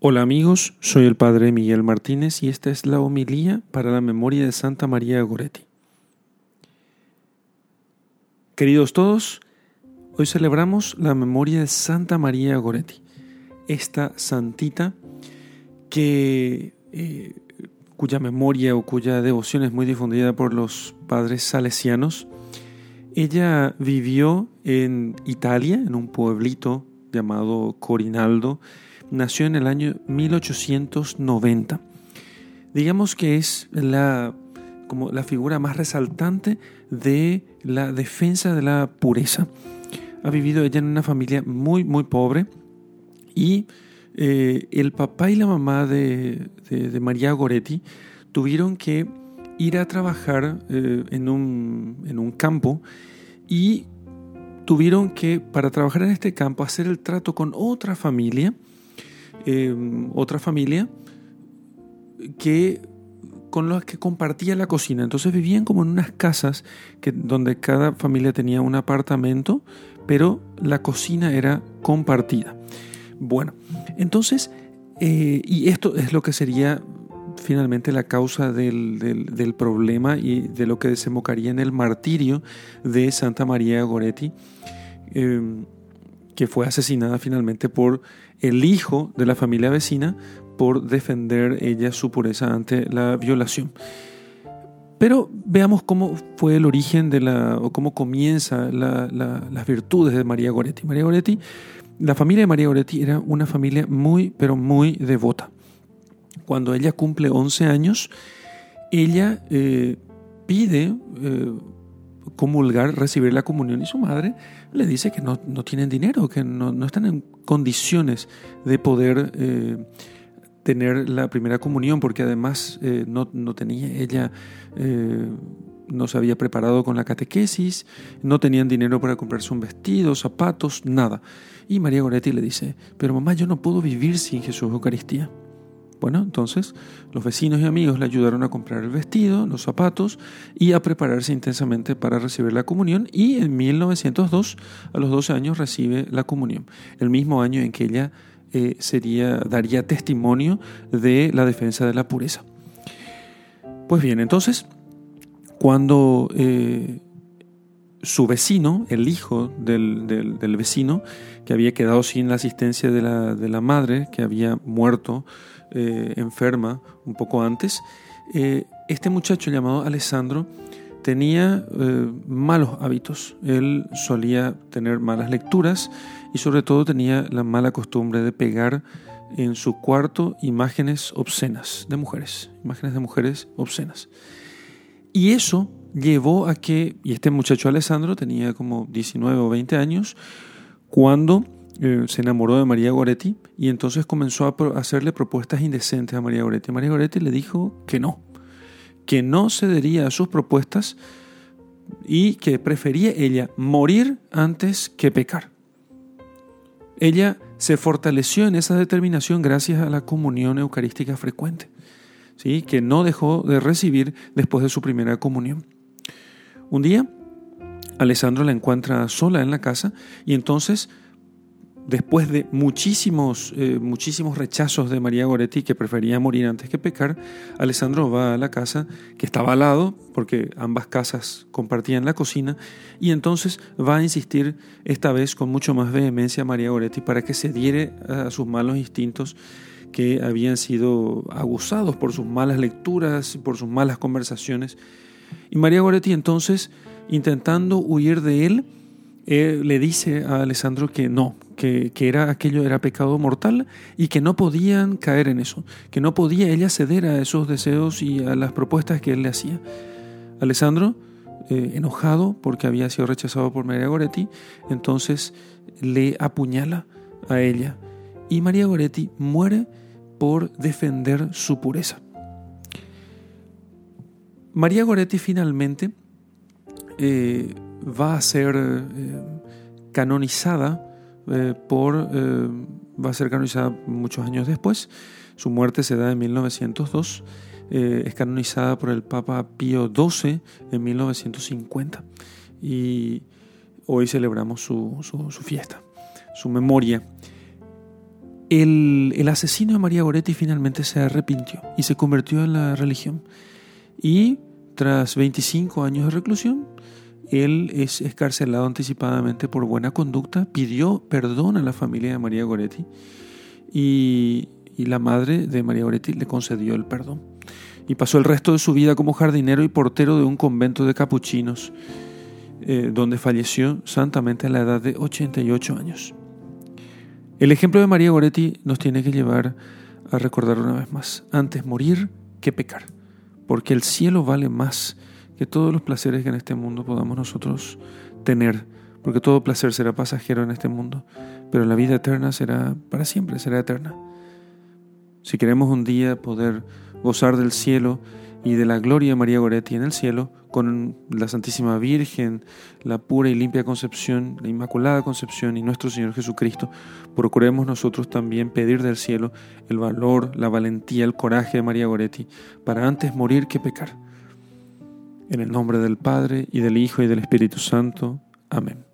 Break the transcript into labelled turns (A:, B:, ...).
A: Hola amigos, soy el Padre Miguel Martínez y esta es la homilía para la memoria de Santa María Goretti. Queridos todos, hoy celebramos la memoria de Santa María Goretti, esta santita que, eh, cuya memoria o cuya devoción es muy difundida por los padres salesianos. Ella vivió en Italia, en un pueblito llamado Corinaldo, nació en el año 1890. Digamos que es la, como la figura más resaltante de la defensa de la pureza. Ha vivido ella en una familia muy, muy pobre y eh, el papá y la mamá de, María Goretti tuvieron que ir a trabajar eh, en, un, en un campo y tuvieron que, para trabajar en este campo, hacer el trato con otra familia Em, otra familia que con los que compartía la cocina. Entonces vivían como en unas casas donde cada familia tenía un apartamento, pero la cocina era compartida. Bueno, entonces, eh, y esto es lo que sería finalmente la causa del, del, problema y de lo que desembocaría en el martirio de Santa María Goretti, em, que fue asesinada finalmente por el hijo de la familia vecina por defender ella su pureza ante la violación. Pero veamos cómo fue el origen de la, o cómo comienza las virtudes de María Goretti. María Goretti, la familia de María Goretti era una familia muy, pero muy devota. Cuando ella cumple 11 años, ella eh, pide eh, comulgar, recibir la comunión y su madre le dice que no, tienen dinero, que no, están en condiciones de poder eh, tener la primera comunión porque además eh, no, tenía ella... Eh, no se había preparado con la catequesis, no tenían dinero para comprarse un vestido, zapatos, nada. Y María Goretti le dice, pero mamá, yo no puedo vivir sin Jesús Eucaristía. Bueno, entonces los vecinos y amigos le ayudaron a comprar el vestido, los zapatos y a prepararse intensamente para recibir la comunión y en 1902, a los 12 años, recibe la comunión, el mismo año en que ella eh, sería, daría testimonio de la defensa de la pureza. Pues bien, entonces, cuando eh, su vecino, el hijo del, vecino, que había quedado sin la asistencia de la, de la madre, que había muerto, eh, enferma un poco antes, eh, este muchacho llamado Alessandro tenía eh, malos hábitos. Él solía tener malas lecturas y sobre todo tenía la mala costumbre de pegar en su cuarto imágenes obscenas de mujeres, imágenes de mujeres obscenas. Y eso llevó a que, y este muchacho Alessandro tenía como 19 o 20 años, cuando eh, se enamoró de María Goretti y entonces comenzó a hacerle propuestas indecentes a María Goretti. María Goretti le dijo que no, que no cedería a sus propuestas y que prefería ella morir antes que pecar. Ella se fortaleció en esa determinación gracias a la comunión eucarística frecuente, ¿sí? que no dejó de recibir después de su primera comunión. Un día, Alessandro la encuentra sola en la casa y entonces después de muchísimos, eh, muchísimos rechazos de María Goretti, que prefería morir antes que pecar, Alessandro va a la casa que estaba al lado, porque ambas casas compartían la cocina, y entonces va a insistir esta vez con mucho más vehemencia a María Goretti para que se diere a sus malos instintos que habían sido abusados por sus malas lecturas, por sus malas conversaciones. Y María Goretti entonces, intentando huir de él, eh, le dice a Alessandro que no, que, era, aquello era pecado mortal y que no podían caer en eso, que no podía ella ceder a esos deseos y a las propuestas que él le hacía. Alessandro, eh, enojado porque había sido rechazado por María Goretti, entonces le apuñala a ella y María Goretti muere por defender su pureza. María Goretti finalmente eh, va a ser eh, canonizada eh, por, eh, va a ser canonizada muchos años después. Su muerte se da en 1902. es canonizada por el Papa Pío XII en 1950. Y hoy celebramos su, su fiesta, su memoria. el, el, asesino de María Goretti finalmente se arrepintió y se convirtió en la religión. Y tras 25 años de reclusión, él es escarcelado anticipadamente por buena conducta, pidió perdón a la familia de María Goretti y, la madre de María Goretti le concedió el perdón. Y pasó el resto de su vida como jardinero y portero de un convento de capuchinos, eh, donde falleció santamente a la edad de 88 años. El ejemplo de María Goretti nos tiene que llevar a recordar una vez más, antes morir que pecar, porque el cielo vale más que todos los placeres que en este mundo podamos nosotros tener, porque todo placer será pasajero en este mundo, pero la vida eterna será para siempre, será eterna. Si queremos un día poder gozar del cielo y de la gloria de María Goretti en el cielo, con la Santísima Virgen, la pura y limpia concepción, la Inmaculada Concepción y nuestro Señor Jesucristo, procuremos nosotros también pedir del cielo el valor, la valentía, el coraje de María Goretti, para antes morir que pecar en el nombre del Padre, y del Hijo, y del Espíritu Santo. Amén.